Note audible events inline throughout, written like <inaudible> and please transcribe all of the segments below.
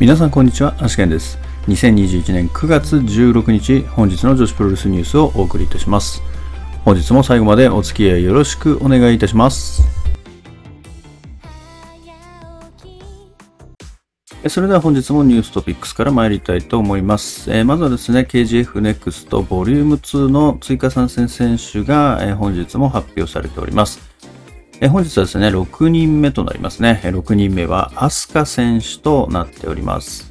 皆さんこんにちは、アシケンです。2021年9月16日、本日の女子プロレスニュースをお送りいたします。本日も最後までお付き合いよろしくお願いいたします。それでは本日もニューストピックスから参りたいと思います。えー、まずはですね、KGF NEXT ボリューム2の追加参戦選手が、えー、本日も発表されております。え本日はですね、6人目となりますね。6人目は、アスカ選手となっております。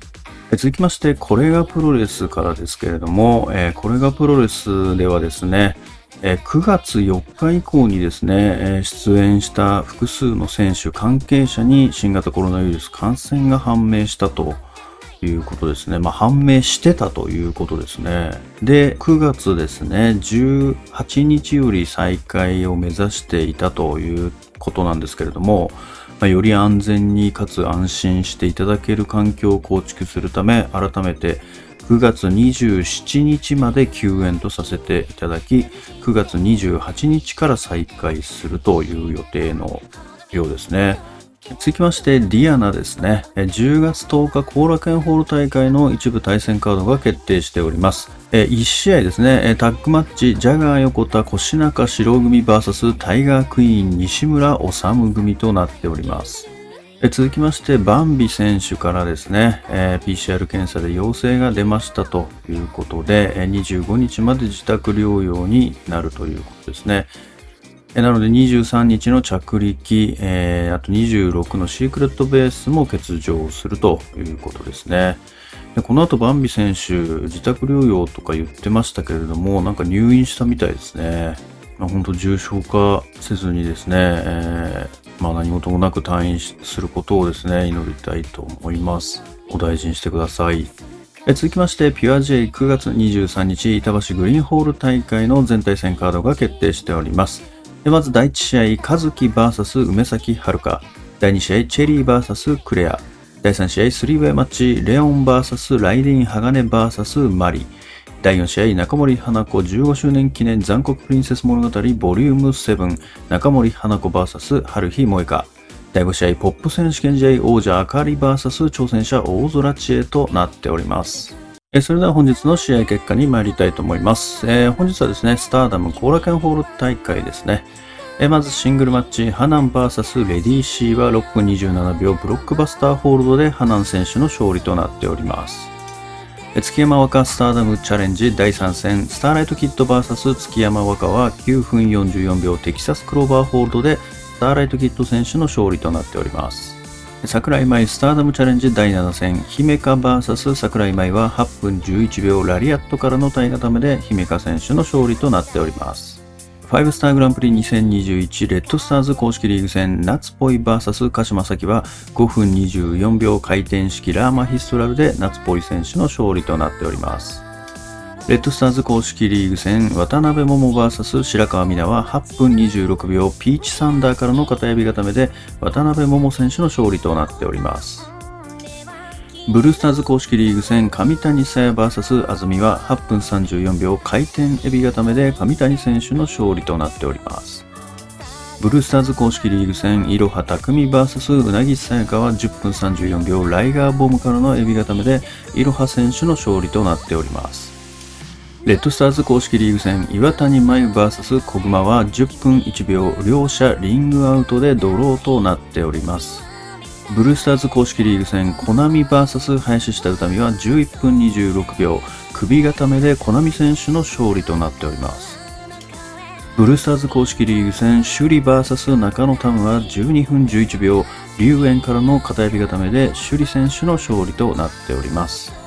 続きまして、これがプロレスからですけれども、えこれがプロレスではですね、え9月4日以降にですね、え出演した複数の選手、関係者に新型コロナウイルス感染が判明したということですね。まあ、判明してたということですね。で、9月ですね、18日より再開を目指していたということなんですけれども、まあ、より安全にかつ安心していただける環境を構築するため、改めて9月27日まで休園とさせていただき、9月28日から再開するという予定のようですね。続きまして、ディアナですね。10月10日、後楽園ホール大会の一部対戦カードが決定しております。1試合ですね、タッグマッチ、ジャガー横田、腰中白組 VS タイガークイーン西村治組となっております。続きまして、バンビ選手からですね、PCR 検査で陽性が出ましたということで、25日まで自宅療養になるということですね。なので23日の着陸、えー、あと26のシークレットベースも欠場するということですね。でこの後バンビ選手、自宅療養とか言ってましたけれども、なんか入院したみたいですね。まあ、本当重症化せずにですね、えー、まあ、何事もなく退院することをですね、祈りたいと思います。お大事にしてください。続きまして、ピュア J9 月23日、板橋グリーンホール大会の全体戦カードが決定しております。でまず第1試合、和樹 VS 梅崎遥。第2試合、チェリー VS クレア。第3試合、スリーウェイマッチ、レオン VS ライディン・鋼 VS マリ。第4試合、中森花子15周年記念残酷プリンセス物語ボリューム7、中森花子 VS 春日萌香。第5試合、ポップ選手権試合王者あかり VS 挑戦者大空知恵となっております。それでは本日の試合結果に参りたいと思います。えー、本日はですね、スターダム後楽園ホール大会ですね。え、まずシングルマッチ、ハナン VS レディーシーは6分27秒ブロックバスターホールドでハナン選手の勝利となっております。え月山若スターダムチャレンジ第3戦、スターライトキッド VS 月山若は9分44秒テキサスクローバーホールドでスターライトキッド選手の勝利となっております。桜井舞スターダムチャレンジ第7戦、姫香 VS 桜井舞は8分11秒ラリアットからの体固めで姫香選手の勝利となっております。5スターグランプリ2021レッドスターズ公式リーグ戦夏ポイ VS 鹿島咲は5分24秒回転式ラーマヒストラルで夏ポイ選手の勝利となっております。レッドスターズ公式リーグ戦渡辺桃 VS 白川美奈は8分26秒ピーチサンダーからの片指固めで渡辺桃選手の勝利となっております。ブルースターズ公式リーグ戦上谷沙耶 VS 安住は8分34秒回転エビ固めで上谷選手の勝利となっております。ブルースターズ公式リーグ戦いろは匠 VS うなぎさやかは10分34秒ライガーボムからのエビ固めでいろは選手の勝利となっております。レッドスターズ公式リーグ戦岩谷真由 VS 小熊は10分1秒両者リングアウトでドローとなっております。ブルースターズ公式リーグ戦コナミ VS 林下歌美は11分26秒首固めでコナミ選手の勝利となっております。ブルースターズ公式リーグ戦首里 VS 中野タムは12分11秒龍炎からの片指固めで首里選手の勝利となっております。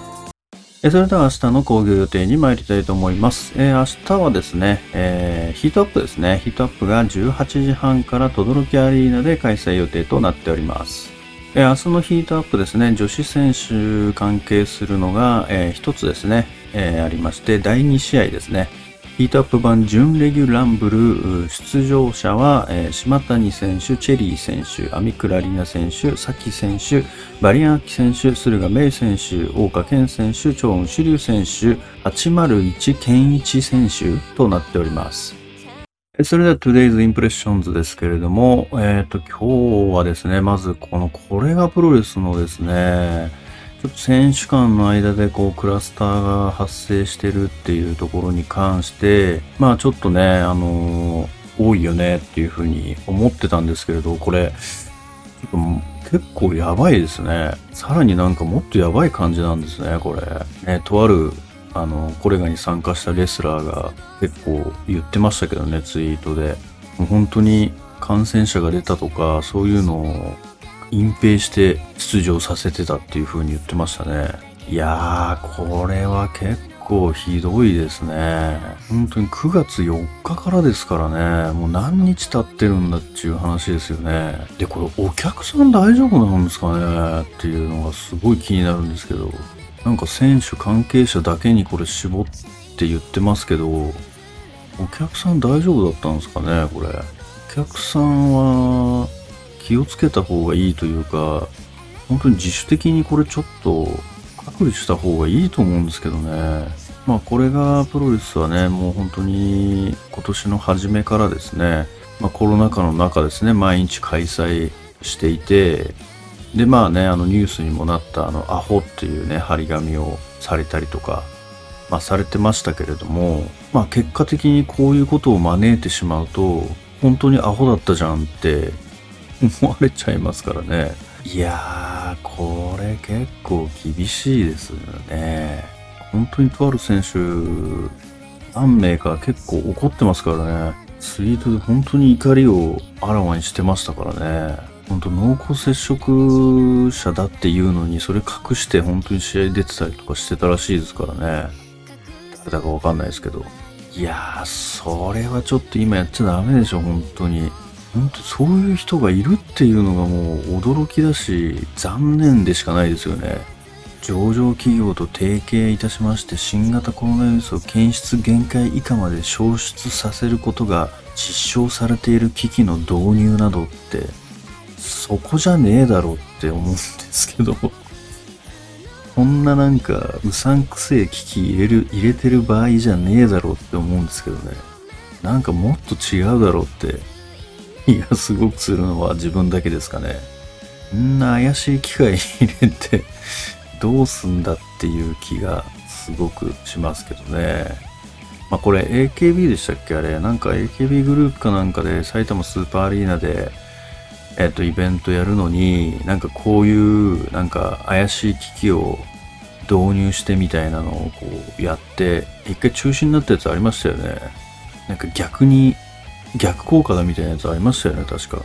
それでは明日の工業予定に参りたいと思います。えー、明日はですね、えー、ヒートアップですね。ヒートアップが18時半から轟アリーナで開催予定となっております。えー、明日のヒートアップですね、女子選手関係するのが、えー、一つですね、え、ありまして、第2試合ですね。ヒートアップ版準レギュランブル出場者は、えー、島谷選手、チェリー選手、アミクラリナ選手、サキ選手、バリアンアキ選手、駿河芽選手、大岡健選手、長雲志龍選手、801健一選手となっております。それでは Today's Impressions ですけれども、えっ、ー、と、今日はですね、まずこのこれがプロレスのですね、ちょっと選手間の間でこうクラスターが発生してるっていうところに関して、まあちょっとね、あのー、多いよねっていうふうに思ってたんですけれど、これ、ちょっと結構やばいですね。さらになんかもっとやばい感じなんですね、これ。ね、とある、あの、コレガに参加したレスラーが結構言ってましたけどね、ツイートで。もう本当に感染者が出たとか、そういうのを隠蔽して出場させてたっていう風に言ってましたね。いやー、これは結構ひどいですね。本当に9月4日からですからね。もう何日経ってるんだっていう話ですよね。で、これお客さん大丈夫なんですかね？っていうのがすごい気になるんですけど。なんか選手関係者だけにこれ絞って言ってますけど、お客さん大丈夫だったんですかねこれ。お客さんは気をつけた方がいいというか、本当に自主的にこれちょっと隔離した方がいいと思うんですけどね。まあこれがプロレスはね、もう本当に今年の初めからですね、まあ、コロナ禍の中ですね、毎日開催していて、でまあね、あのニュースにもなったあのアホっていうね、張り紙をされたりとか、まあされてましたけれども、まあ結果的にこういうことを招いてしまうと、本当にアホだったじゃんって思われちゃいますからね。いやー、これ結構厳しいですよね。本当にとある選手、何名か結構怒ってますからね。ツイートで本当に怒りをあらわにしてましたからね。本当濃厚接触者だっていうのに、それ隠して本当に試合出てたりとかしてたらしいですからね。誰だかわかんないですけど。いやー、それはちょっと今やっちゃダメでしょ、本当に。本当そういう人がいるっていうのがもう驚きだし、残念でしかないですよね。上場企業と提携いたしまして新型コロナウイルスを検出限界以下まで消失させることが実証されている機器の導入などってそこじゃねえだろって思うんですけど。こんななんかうさんくせえ機器入れる入れてる場合じゃねえだろって思うんですけどね。なんかもっと違うだろうって。気がすごくするのは自分だけですかね。んな怪しい機械入れて <laughs> どうすんだっていう気がすごくしますけどね。まあこれ AKB でしたっけ？あれなんか AKB グループかなんかで埼玉スーパーアリーナでえっとイベントやるのになんかこういうなんか怪しい機器を導入してみたいなのをこうやって一回中止になったやつありましたよね。なんか逆に逆効果だみたいなやつありましたよね、確か。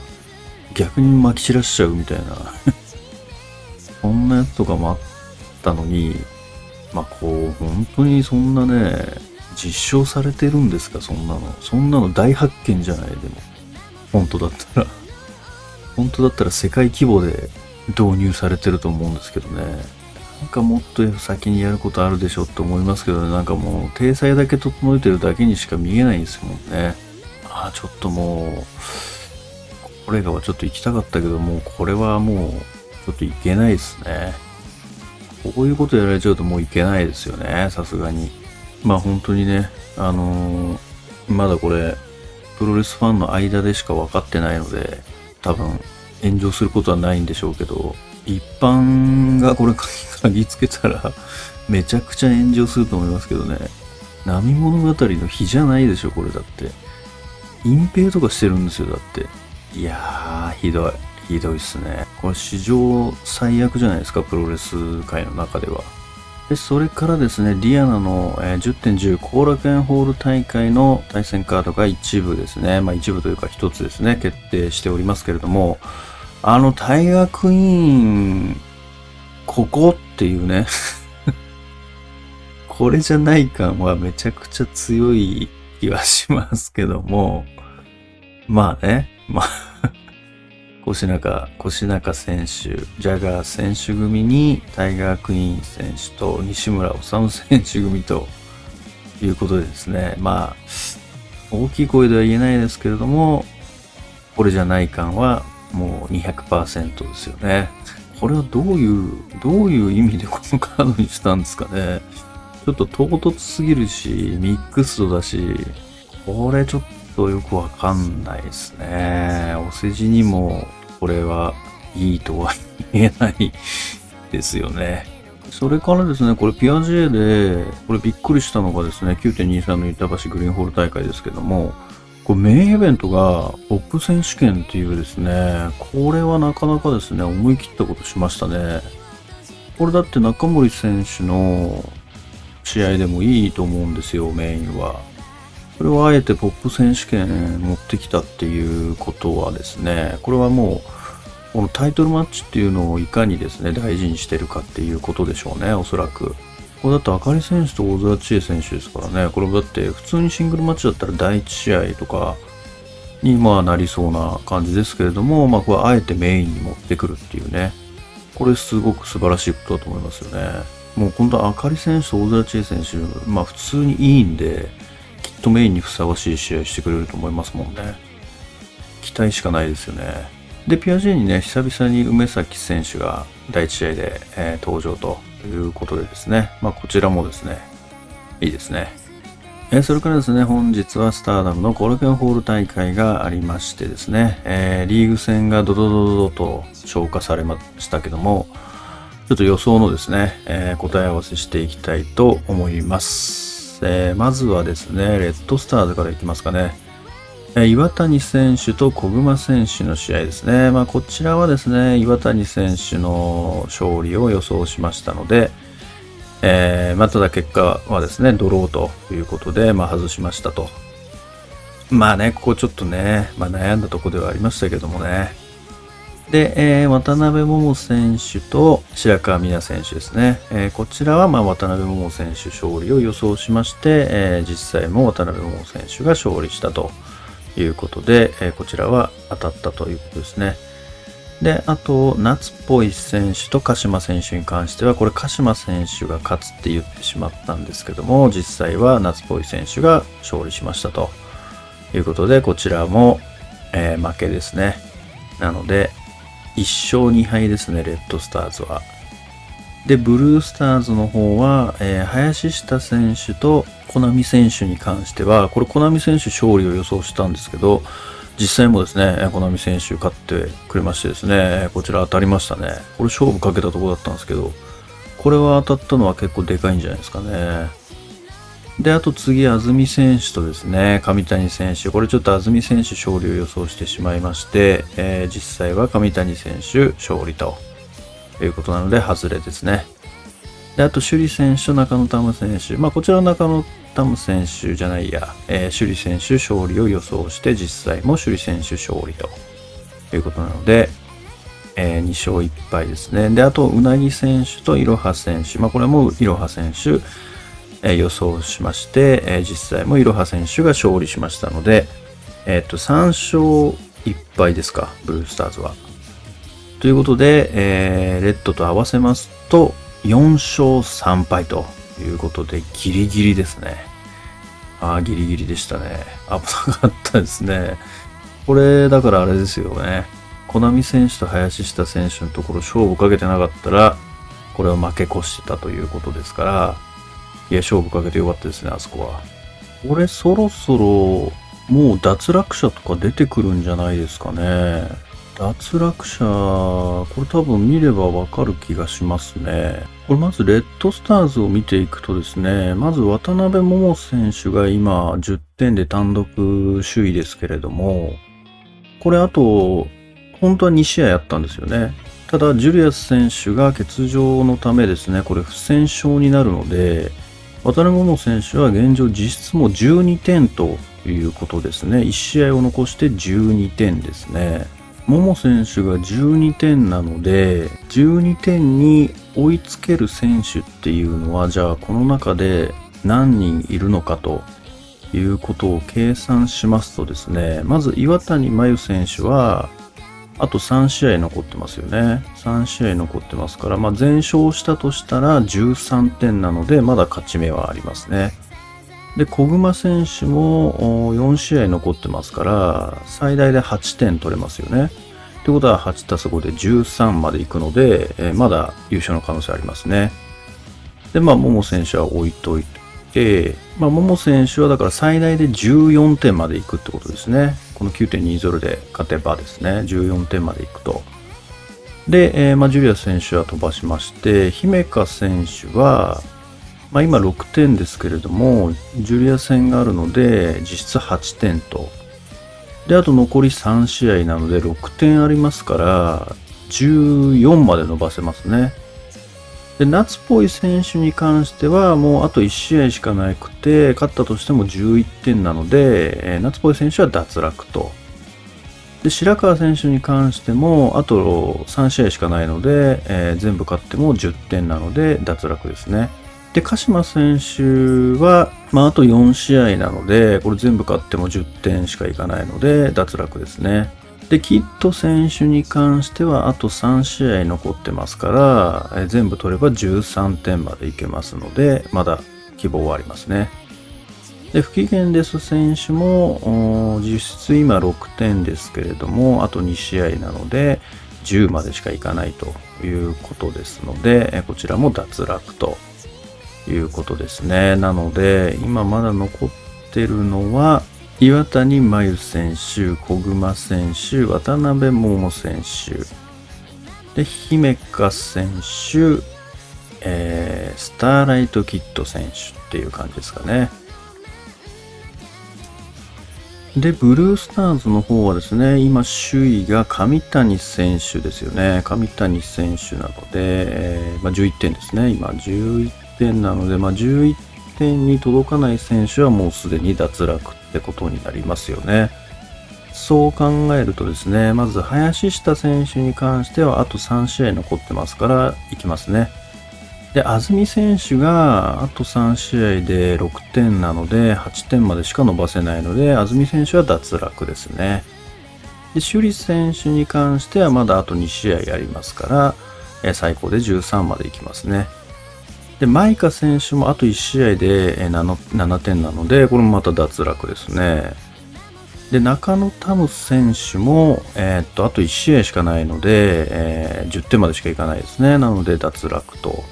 逆に撒き散らしちゃうみたいな。<laughs> そんなやつとかもあったのに、まあこう、本当にそんなね、実証されてるんですか、そんなの。そんなの大発見じゃない、でも。本当だったら。<laughs> 本当だったら世界規模で導入されてると思うんですけどね。なんかもっと先にやることあるでしょって思いますけどね。なんかもう、体裁だけ整えてるだけにしか見えないんですもんね。あちょっともう、これがはちょっと行きたかったけど、もうこれはもう、ちょっと行けないですね。こういうことやられちゃうともういけないですよね、さすがに。まあ本当にね、あのー、まだこれ、プロレスファンの間でしか分かってないので、多分炎上することはないんでしょうけど、一般がこれ嗅ぎつけたら <laughs> めちゃくちゃ炎上すると思いますけどね。波物語の日じゃないでしょ、これだって。隠蔽とかしてるんですよ、だって。いやー、ひどい。ひどいっすね。これ史上最悪じゃないですか、プロレス界の中では。で、それからですね、ディアナの、え、10.10後楽園ホール大会の対戦カードが一部ですね、まあ一部というか一つですね、決定しておりますけれども、あの、タイガークイーン、ここっていうね <laughs> これじゃない感はめちゃくちゃ強い気はしますけども、まあね、まあ腰中、<laughs> 腰中選手、ジャガー選手組にタイガークイーン選手と西村治選手組ということでですね、まあ、大きい声では言えないですけれども、これじゃない感はもう200%ですよね。これはどういう、どういう意味でこのカードにしたんですかね。ちょっと唐突すぎるし、ミックスドだし、これちょっとよくわかんないですね。お世辞にもこれはいいとは言えないですよね。それからですね、これピアジェで、これびっくりしたのがですね、9.23の板橋グリーンホール大会ですけども、これメインイベントがトップ選手権っていうですね、これはなかなかですね、思い切ったことしましたね。これだって中森選手の試合でもいいと思うんですよ、メインは。それをあえてポップ選手権持ってきたっていうことはですね、これはもう、このタイトルマッチっていうのをいかにですね、大事にしてるかっていうことでしょうね、おそらく。これだってあかり選手と大空知恵選手ですからね、これだって普通にシングルマッチだったら第1試合とかにまあなりそうな感じですけれども、まあこれあえてメインに持ってくるっていうね、これすごく素晴らしいことだと思いますよね。もう本当あかり選手と大空知恵選手、まあ普通にいいんで、きっとメインにふさわしい試合してくれると思いますもんね。期待しかないですよね。で、ピアジェにね、久々に梅崎選手が第1試合で、えー、登場ということでですね、まあ、こちらもですね、いいですね。えー、それからですね、本日はスターダムのコルケンホール大会がありましてですね、えー、リーグ戦がドドドドドと消化されましたけども、ちょっと予想のですね、えー、答え合わせしていきたいと思います。えー、まずはですね、レッドスターズからいきますかねえ。岩谷選手と小熊選手の試合ですね。まあ、こちらはですね、岩谷選手の勝利を予想しましたので、え、まあ、ただ結果はですね、ドローということで、まあ、外しましたと。まあね、ここちょっとね、まあ、悩んだとこではありましたけどもね。で、えー、渡辺桃選手と白川美奈選手ですね。えー、こちらは、まあ、渡辺桃選手勝利を予想しまして、えー、実際も渡辺桃選手が勝利したと。いうことで、えー、こちらは当たったということですね。で、あと、夏っぽい選手と鹿島選手に関しては、これ鹿島選手が勝つって言ってしまったんですけども、実際は夏っぽい選手が勝利しましたということで、こちらも、えー、負けですね。なので、1勝2敗ですね、レッドスターズは。で、ブルースターズの方は、えー、林下選手とコナミ選手に関しては、これコナミ選手勝利を予想したんですけど、実際もですね、コナミ選手勝ってくれましてですね、こちら当たりましたね。これ勝負かけたとこだったんですけど、これは当たったのは結構でかいんじゃないですかね。で、あと次、安住選手とですね、上谷選手。これちょっと安住選手勝利を予想してしまいまして、えー、実際は上谷選手勝利ということなので、外れですね。で、あと、首里選手と中野玉選手。まあ、こちらは中野玉選手じゃないや、えー、首里選手勝利を予想して、実際も首里選手勝利ということなので、えー、2勝1敗ですね。で、あと、うなぎ選手といろは選手。まあ、これもいろは選手、えー、予想しまして、えー、実際もいろは選手が勝利しましたので、えっ、と、3勝1敗ですか、ブルースターズは。ということで、えー、レッドと合わせますと、4勝3敗ということで、ギリギリですね。ああ、ギリギリでしたね。危なかったですね。これ、だからあれですよね。コナミ選手と林下選手のところ勝負かけてなかったら、これは負け越してたということですから、いや、勝負かけてよかったですね、あそこは。これ、そろそろ、もう脱落者とか出てくるんじゃないですかね。脱落者、これ多分見ればわかる気がしますね。これまずレッドスターズを見ていくとですね、まず渡辺桃選手が今10点で単独首位ですけれども、これあと、本当は2試合やったんですよね。ただ、ジュリアス選手が欠場のためですね、これ不戦勝になるので、渡辺桃選手は現状実質も12点ということですね。1試合を残して12点ですね。桃選手が12点なので、12点に追いつける選手っていうのは、じゃあこの中で何人いるのかということを計算しますとですね、まず岩谷真由選手は、あと3試合残ってますよね。3試合残ってますから、まあ、全勝したとしたら13点なので、まだ勝ち目はありますね。で、小熊選手も4試合残ってますから、最大で8点取れますよね。ってことは8たす5で13まで行くので、えー、まだ優勝の可能性ありますね。で、まあ、桃選手は置いといて、まあ、桃選手はだから最大で14点まで行くってことですね。この9.20で勝てばですね、14点まで行くと。で、えー、まあ、ジュリア選手は飛ばしまして、姫香選手は、まあ、今6点ですけれども、ジュリア戦があるので、実質8点と。で、あと残り3試合なので6点ありますから、14まで伸ばせますね。で、夏っぽい選手に関しては、もうあと1試合しかなくて、勝ったとしても11点なので、えー、夏っぽい選手は脱落と。で、白川選手に関しても、あと3試合しかないので、えー、全部勝っても10点なので、脱落ですね。で、鹿島選手は、まあ、あと4試合なので、これ全部勝っても10点しかいかないので、脱落ですね。で、キット選手に関してはあと3試合残ってますから、え全部取れば13点までいけますので、まだ希望はありますね。で、不機嫌です選手も、実質今6点ですけれども、あと2試合なので、10までしかいかないということですので、こちらも脱落ということですね。なので、今まだ残ってるのは、岩谷真由選手、小熊選手、渡辺桃選手、で、姫香選手、えー、スターライトキッド選手っていう感じですかね。で、ブルースターズの方はですね、今首位が上谷選手ですよね。上谷選手なので、えー、まあ、11点ですね。今11点なので、まあ、11点に届かない選手はもうすでに脱落ってことになりますよね。そう考えるとですね、まず林下選手に関してはあと3試合残ってますからいきますね。で、安住選手があと3試合で6点なので8点までしか伸ばせないので、安住選手は脱落ですね。で、首里選手に関してはまだあと2試合ありますから、最高で13までいきますね。で、マイカ選手もあと1試合で 7, 7点なので、これもまた脱落ですね。で、中野タム選手も、えー、っと、あと1試合しかないので、えー、10点までしかいかないですね。なので脱落と。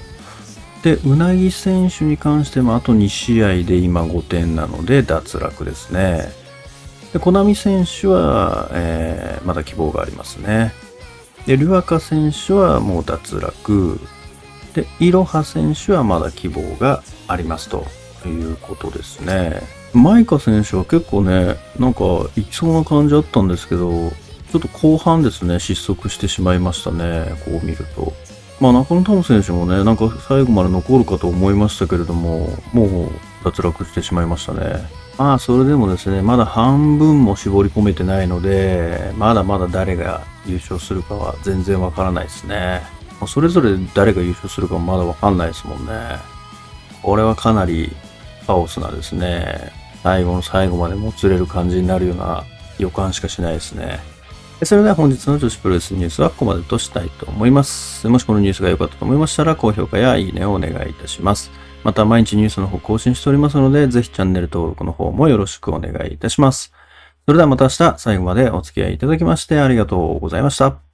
で、うなぎ選手に関してもあと2試合で今5点なので脱落ですね。で、コナミ選手は、えー、まだ希望がありますね。で、ルアカ選手はもう脱落。で、いろは選手はまだ希望がありますということですね。マイカ選手は結構ね、なんかいきそうな感じあったんですけど、ちょっと後半ですね、失速してしまいましたね、こう見ると。まあ中野タム選手もね、なんか最後まで残るかと思いましたけれども、もう脱落してしまいましたね。まあそれでもですね、まだ半分も絞り込めてないので、まだまだ誰が優勝するかは全然わからないですね。それぞれ誰が優勝するかまだわかんないですもんね。これはかなりカオスなですね、最後の最後までもつれる感じになるような予感しかしないですね。それでは本日の女子プロレスニュースはここまでとしたいと思います。もしこのニュースが良かったと思いましたら、高評価やいいねをお願いいたします。また毎日ニュースの方更新しておりますので、ぜひチャンネル登録の方もよろしくお願いいたします。それではまた明日最後までお付き合いいただきましてありがとうございました。